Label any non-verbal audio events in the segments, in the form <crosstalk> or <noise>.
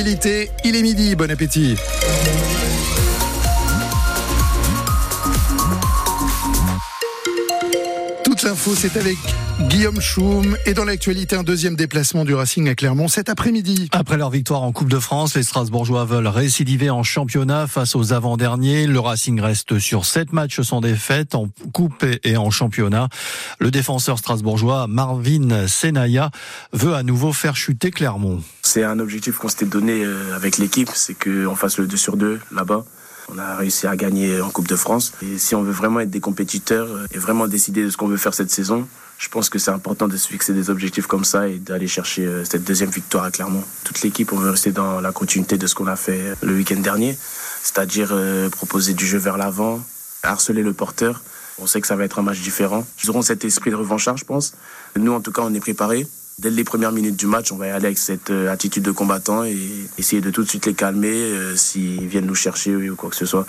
Il est midi, bon appétit. Toute l'info, c'est avec Guillaume Choum. Et dans l'actualité, un deuxième déplacement du Racing à Clermont cet après-midi. Après leur victoire en Coupe de France, les Strasbourgeois veulent récidiver en championnat face aux avant-derniers. Le Racing reste sur sept matchs sans défaite en Coupe et en championnat. Le défenseur strasbourgeois Marvin Senaya veut à nouveau faire chuter Clermont. C'est un objectif qu'on s'était donné euh, avec l'équipe, c'est qu'on fasse le 2 sur 2 là-bas. On a réussi à gagner en Coupe de France. Et si on veut vraiment être des compétiteurs euh, et vraiment décider de ce qu'on veut faire cette saison, je pense que c'est important de se fixer des objectifs comme ça et d'aller chercher euh, cette deuxième victoire à Clermont. Toute l'équipe, on veut rester dans la continuité de ce qu'on a fait euh, le week-end dernier, c'est-à-dire proposer du jeu vers l'avant, harceler le porteur. On sait que ça va être un match différent. Ils auront cet esprit de revanchard, je pense. Nous, en tout cas, on est préparés dès les premières minutes du match, on va y aller avec cette euh, attitude de combattant et essayer de tout de suite les calmer euh, s'ils viennent nous chercher ou quoi que ce soit.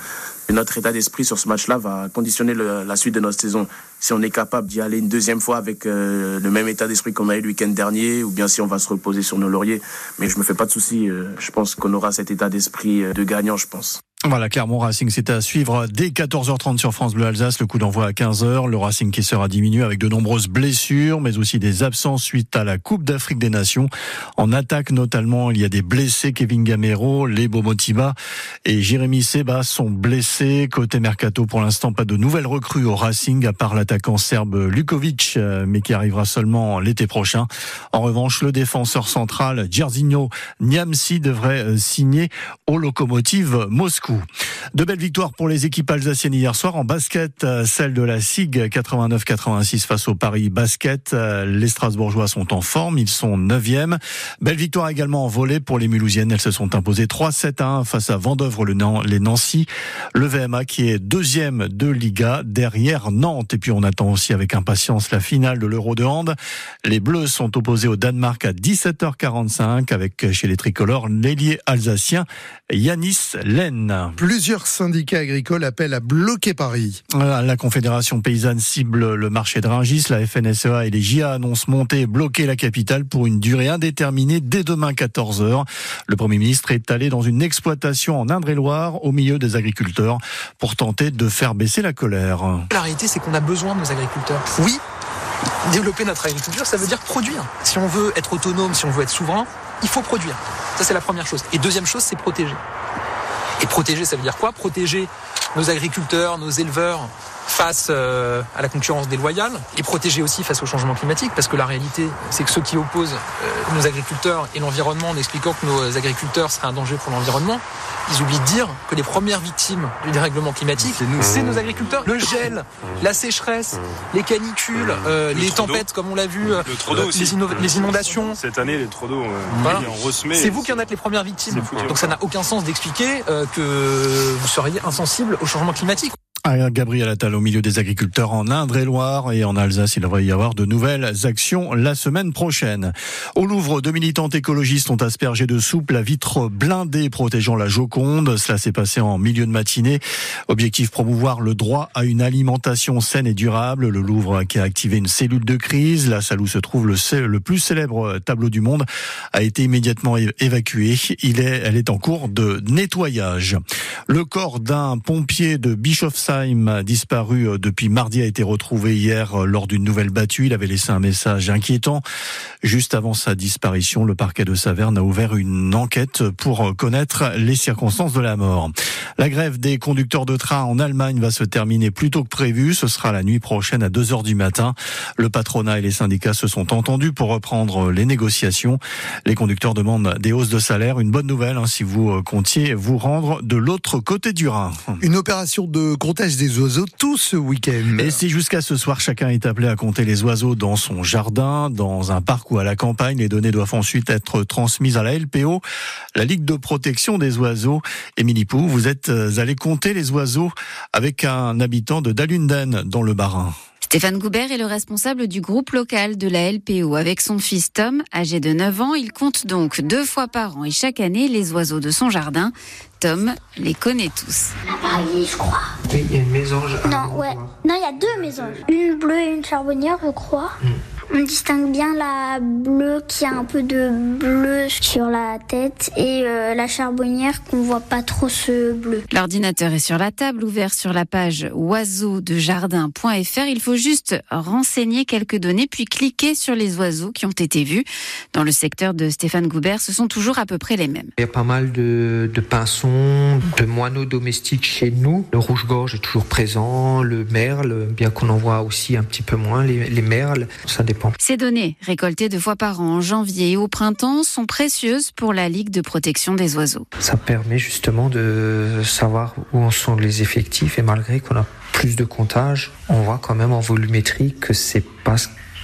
notre état d'esprit sur ce match-là va conditionner la suite de notre saison. Si on est capable d'y aller une deuxième fois avec euh, le même état d'esprit qu'on a eu le week-end dernier, ou bien si on va se reposer sur nos lauriers. Mais je me fais pas de soucis. je pense qu'on aura cet état d'esprit de gagnant, je pense. Voilà, Clermont Racing, c'est à suivre dès 14h30 sur France Bleu Alsace. Le coup d'envoi à 15h. Le Racing qui sera diminué avec de nombreuses blessures, mais aussi des absences suite à la Coupe d'Afrique des Nations. En attaque notamment, il y a des blessés. Kevin Gamero, Lebo Motiba et Jérémy Seba sont blessés. Côté Mercato, pour l'instant, pas de nouvelles recrues au Racing, à part l'attaquant serbe Lukovic, euh, mais qui arrivera seulement l'été prochain. En revanche, le défenseur central, Jairzinho Niamsi, devrait euh, signer au locomotive Moscou. De belles victoires pour les équipes alsaciennes hier soir en basket, euh, celle de la SIG 89-86 face au Paris Basket. Euh, les Strasbourgeois sont en forme, ils sont 9e. Belle victoire également en volée pour les Mulhousiennes, elles se sont imposées 3-7 1 face à Vendœuvre les Nancy. Le VMA qui est deuxième de Liga derrière Nantes. Et puis on attend aussi avec impatience la finale de l'Euro de hand. Les Bleus sont opposés au Danemark à 17h45 avec chez les tricolores l'ailier alsacien Yanis Plusieurs syndicats agricoles appellent à bloquer Paris. La Confédération paysanne cible le marché de Rungis. La FNSEA et les JA annoncent monter et bloquer la capitale pour une durée indéterminée dès demain 14h. Le Premier ministre est allé dans une exploitation en Indre-et-Loire au milieu des agriculteurs pour tenter de faire baisser la colère. La réalité, c'est qu'on a besoin de nos agriculteurs. Oui, développer notre agriculture, ça veut dire produire. Si on veut être autonome, si on veut être souverain, il faut produire. Ça, c'est la première chose. Et deuxième chose, c'est protéger. Et protéger, ça veut dire quoi? Protéger nos agriculteurs, nos éleveurs face euh, à la concurrence déloyale et protéger aussi face au changement climatique parce que la réalité c'est que ceux qui opposent euh, nos agriculteurs et l'environnement en expliquant que nos agriculteurs seraient un danger pour l'environnement ils oublient de dire que les premières victimes du dérèglement climatique c'est nos agriculteurs. Le gel la sécheresse les canicules euh, les tempêtes comme on l'a vu les, inondations. Cette année les trop d'eau c'est vous qui en êtes les premières victimes. donc ça n'a aucun sens d'expliquer que vous seriez insensible au changement climatique Gabriel Attal au milieu des agriculteurs en Indre-et-Loire et en Alsace. Il devrait y avoir de nouvelles actions la semaine prochaine. Au Louvre, deux militantes écologistes ont aspergé de soupe la vitre blindée protégeant la Joconde. Cela s'est passé en milieu de matinée. Objectif promouvoir le droit à une alimentation saine et durable. Le Louvre qui a activé une cellule de crise. La salle où se trouve le, le plus célèbre tableau du monde a été immédiatement évacué. Il est, elle est en cours de nettoyage. Le corps d'un pompier de Bischofsheim disparu euh, depuis mardi, a été retrouvé hier euh, lors d'une nouvelle battue. Il avait laissé un message inquiétant. Juste avant sa disparition, le parquet de Saverne a ouvert une enquête pour euh, connaître les circonstances de la mort. La grève des conducteurs de train en Allemagne va se terminer plus tôt que prévu. Ce sera la nuit prochaine à 2 heures du matin. Le patronat et les syndicats se sont entendus pour reprendre les négociations. Les conducteurs demandent des hausses de salaire. Une bonne nouvelle hein, si vous comptiez vous rendre de l'autre côté du Rhin. <laughs> Une opération de comptage des oiseaux tout ce week-end. Et si jusqu'à ce soir chacun est appelé à compter les oiseaux dans son jardin, dans un parc ou à la campagne, les données doivent ensuite être transmises à la LPO, la Ligue de protection des oiseaux. Émilie Pou, vous êtes euh, allé compter les oiseaux avec un habitant de Dalunden dans le Bas-Rhin. Stéphane Goubert est le responsable du groupe local de la LPO. Avec son fils Tom, âgé de 9 ans, il compte donc deux fois par an et chaque année les oiseaux de son jardin. Tom les connaît tous. je crois. Oui, il y a une mésange. Non, ouais. Non, il y a deux mésanges. Une bleue et une charbonnière, je crois. Hmm. On distingue bien la bleue qui a un peu de bleu sur la tête et euh, la charbonnière qu'on voit pas trop ce bleu. L'ordinateur est sur la table, ouvert sur la page oiseaudejardin.fr. Il faut juste renseigner quelques données puis cliquer sur les oiseaux qui ont été vus. Dans le secteur de Stéphane Goubert, ce sont toujours à peu près les mêmes. Il y a pas mal de, de pinsons, de moineaux domestiques chez nous. Le rouge-gorge est toujours présent, le merle, bien qu'on en voit aussi un petit peu moins, les, les merles, ça dépend ces données, récoltées deux fois par an en janvier et au printemps, sont précieuses pour la Ligue de protection des oiseaux. Ça permet justement de savoir où en sont les effectifs et malgré qu'on a plus de comptage, on voit quand même en volumétrie que c'est pas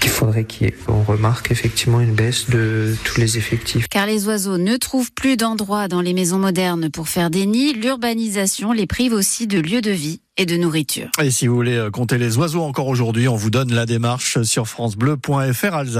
qu'il faudrait qu'il y ait. On remarque effectivement une baisse de tous les effectifs. Car les oiseaux ne trouvent plus d'endroits dans les maisons modernes pour faire des nids, l'urbanisation les prive aussi de lieux de vie et de nourriture. Et si vous voulez compter les oiseaux encore aujourd'hui, on vous donne la démarche sur francebleu.fr Alsace.